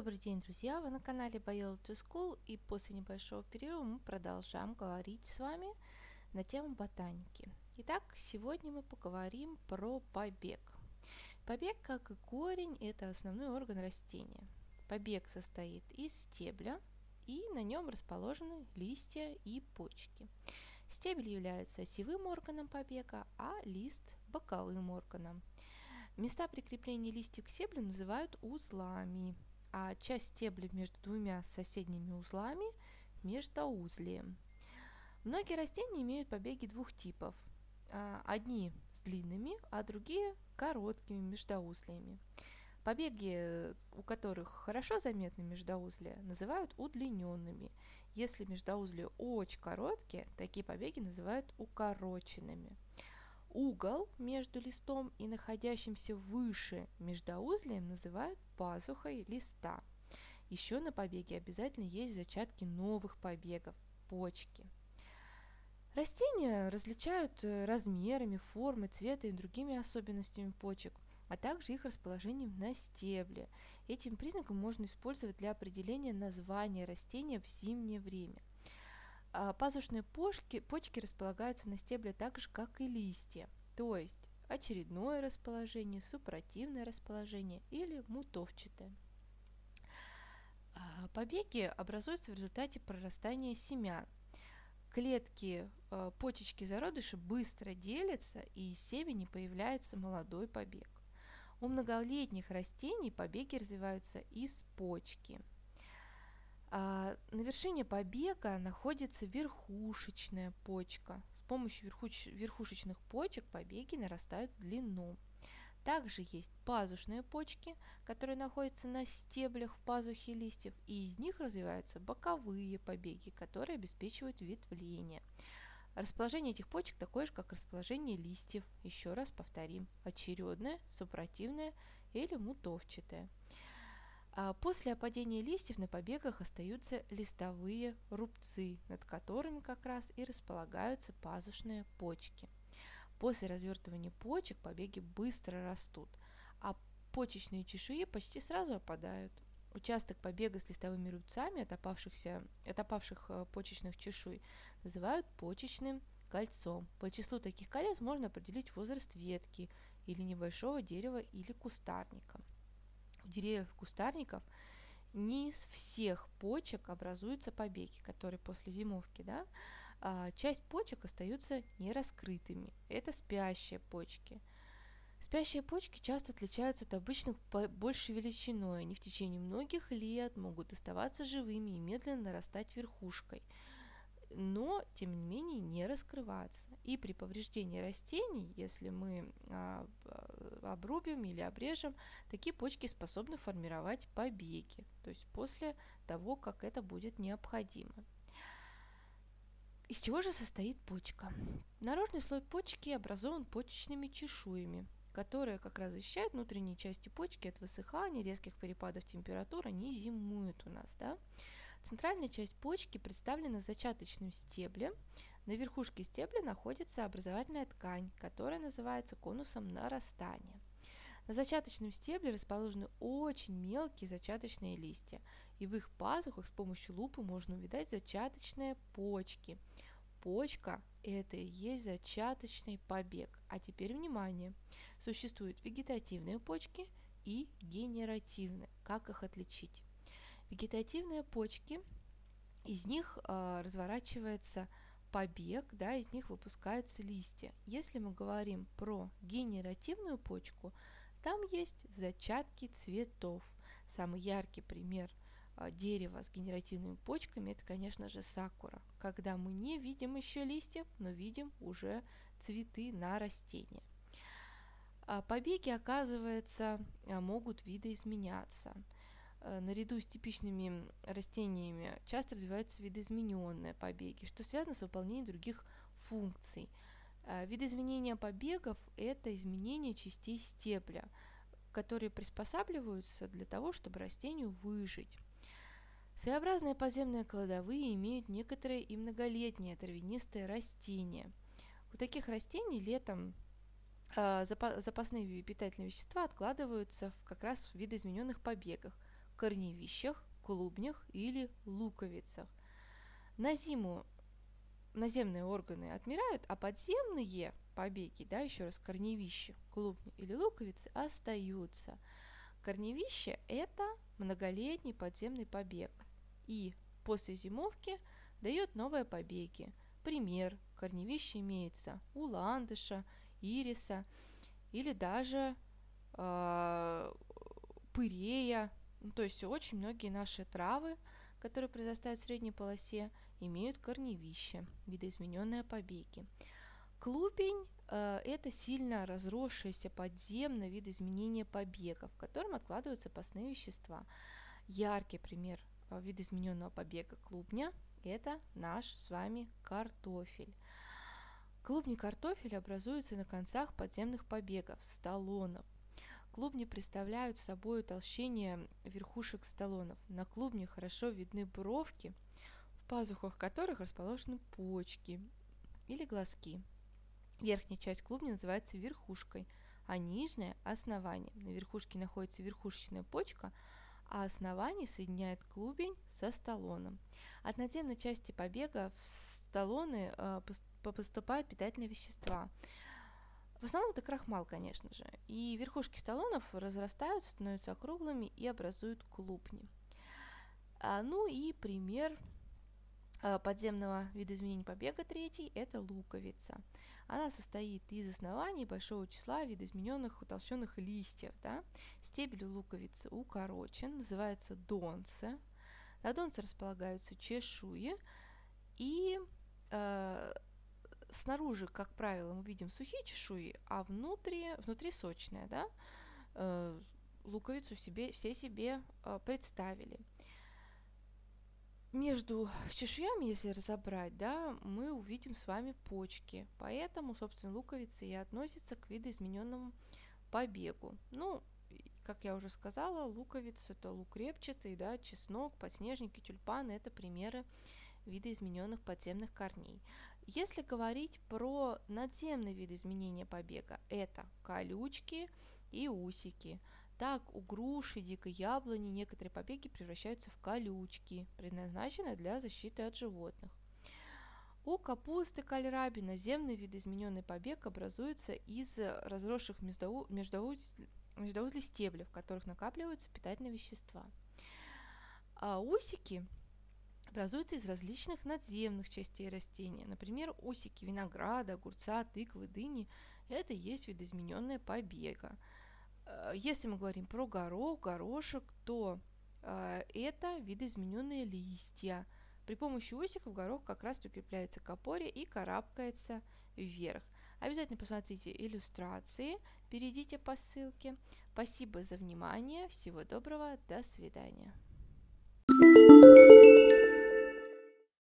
Добрый день, друзья! Вы на канале Biology School и после небольшого перерыва мы продолжаем говорить с вами на тему ботаники. Итак, сегодня мы поговорим про побег. Побег, как и корень, это основной орган растения. Побег состоит из стебля, и на нем расположены листья и почки. Стебель является осевым органом побега, а лист – боковым органом. Места прикрепления листьев к стеблю называют узлами – а часть стебля между двумя соседними узлами – междоузлием. Многие растения имеют побеги двух типов. А, одни с длинными, а другие короткими междоузлиями. Побеги, у которых хорошо заметны междоузлия, называют удлиненными. Если междоузлия очень короткие, такие побеги называют укороченными. Угол между листом и находящимся выше междоузлием называют пазухой листа. Еще на побеге обязательно есть зачатки новых побегов – почки. Растения различают э, размерами, формой, цветом и другими особенностями почек, а также их расположением на стебле. Этим признаком можно использовать для определения названия растения в зимнее время. А пазушные почки, почки располагаются на стебле так же, как и листья, то есть очередное расположение, супротивное расположение или мутовчатое. А, побеги образуются в результате прорастания семян. Клетки а, почечки зародыша быстро делятся, и из семени появляется молодой побег. У многолетних растений побеги развиваются из почки – на вершине побега находится верхушечная почка. С помощью верхуч... верхушечных почек побеги нарастают в длину. Также есть пазушные почки, которые находятся на стеблях в пазухе листьев, и из них развиваются боковые побеги, которые обеспечивают ветвление. Расположение этих почек такое же, как расположение листьев. Еще раз повторим. Очередное, супротивное или мутовчатое. А после опадения листьев на побегах остаются листовые рубцы, над которыми как раз и располагаются пазушные почки. После развертывания почек побеги быстро растут, а почечные чешуи почти сразу опадают. Участок побега с листовыми рубцами от, опавшихся, от опавших э, почечных чешуй называют почечным кольцом. По числу таких колец можно определить возраст ветки или небольшого дерева или кустарника деревьев кустарников не из всех почек образуются побеги, которые после зимовки, да, а часть почек остаются нераскрытыми. Это спящие почки. Спящие почки часто отличаются от обычных большей величиной. Они в течение многих лет могут оставаться живыми и медленно нарастать верхушкой – но, тем не менее, не раскрываться. И при повреждении растений, если мы а, обрубим или обрежем, такие почки способны формировать побеги, то есть после того, как это будет необходимо. Из чего же состоит почка? Наружный слой почки образован почечными чешуями, которые как раз защищают внутренние части почки от высыхания, резких перепадов температуры, они зимуют у нас, да? Центральная часть почки представлена зачаточным стеблем. На верхушке стебля находится образовательная ткань, которая называется конусом нарастания. На зачаточном стебле расположены очень мелкие зачаточные листья, и в их пазухах с помощью лупы можно увидеть зачаточные почки. Почка – это и есть зачаточный побег. А теперь внимание! Существуют вегетативные почки и генеративные. Как их отличить? Вегетативные почки, из них э, разворачивается побег, да, из них выпускаются листья. Если мы говорим про генеративную почку, там есть зачатки цветов. Самый яркий пример э, дерева с генеративными почками это, конечно же, сакура, когда мы не видим еще листьев, но видим уже цветы на растении. А побеги, оказывается, могут видоизменяться – Э, наряду с типичными растениями часто развиваются видоизмененные побеги, что связано с выполнением других функций. Э, Видоизменение побегов – это изменение частей стебля, которые приспосабливаются для того, чтобы растению выжить. Своеобразные подземные кладовые имеют некоторые и многолетние травянистые растения. У таких растений летом э, запасные питательные вещества откладываются как раз в видоизмененных побегах – корневищах, клубнях или луковицах. На зиму наземные органы отмирают, а подземные побеги, да, еще раз, корневища, клубни или луковицы остаются. Корневище – это многолетний подземный побег, и после зимовки дает новые побеги. Пример – корневище имеется у ландыша, ириса или даже э, пырея. Ну, то есть очень многие наши травы, которые произрастают в средней полосе, имеют корневище, видоизмененные побеги. Клубень э, – это сильно разросшееся подземное видоизменение побегов, в котором откладываются постные вещества. Яркий пример э, видоизмененного побега клубня – это наш с вами картофель. Клубни картофеля образуются на концах подземных побегов – столонов. Клубни представляют собой утолщение верхушек столонов. На клубне хорошо видны бровки, в пазухах которых расположены почки или глазки. Верхняя часть клубня называется верхушкой, а нижняя – основание. На верхушке находится верхушечная почка, а основание соединяет клубень со столоном. От надземной части побега в столоны э, поступают питательные вещества. В основном это крахмал, конечно же. И верхушки столонов разрастаются, становятся округлыми и образуют клубни. А, ну и пример а, подземного видоизменения побега третий – это луковица. Она состоит из оснований большого числа видоизмененных утолщенных листьев. Да? Стебель у луковицы укорочен, называется донце. На донце располагаются чешуи, и э, снаружи, как правило, мы видим сухие чешуи, а внутри, внутри сочные. Да? Э, луковицу себе, все себе э, представили между чешуями, если разобрать, да, мы увидим с вами почки. Поэтому, собственно, луковица и относится к видоизмененному побегу. Ну, как я уже сказала, луковица это лук репчатый, да, чеснок, подснежники, тюльпаны – это примеры видоизмененных подземных корней. Если говорить про надземные виды изменения побега, это колючки и усики – так, у груши, дикой яблони некоторые побеги превращаются в колючки, предназначенные для защиты от животных. У капусты кальраби наземный видоизмененный побег образуется из разросших междоузлей стеблей, в которых накапливаются питательные вещества. А усики образуются из различных надземных частей растения. Например, усики винограда, огурца, тыквы, дыни – это и есть видоизмененная побега. Э, если мы говорим про горох, горошек, то э, это видоизмененные листья. При помощи усиков горох как раз прикрепляется к опоре и карабкается вверх. Обязательно посмотрите иллюстрации, перейдите по ссылке. Спасибо за внимание, всего доброго, до свидания.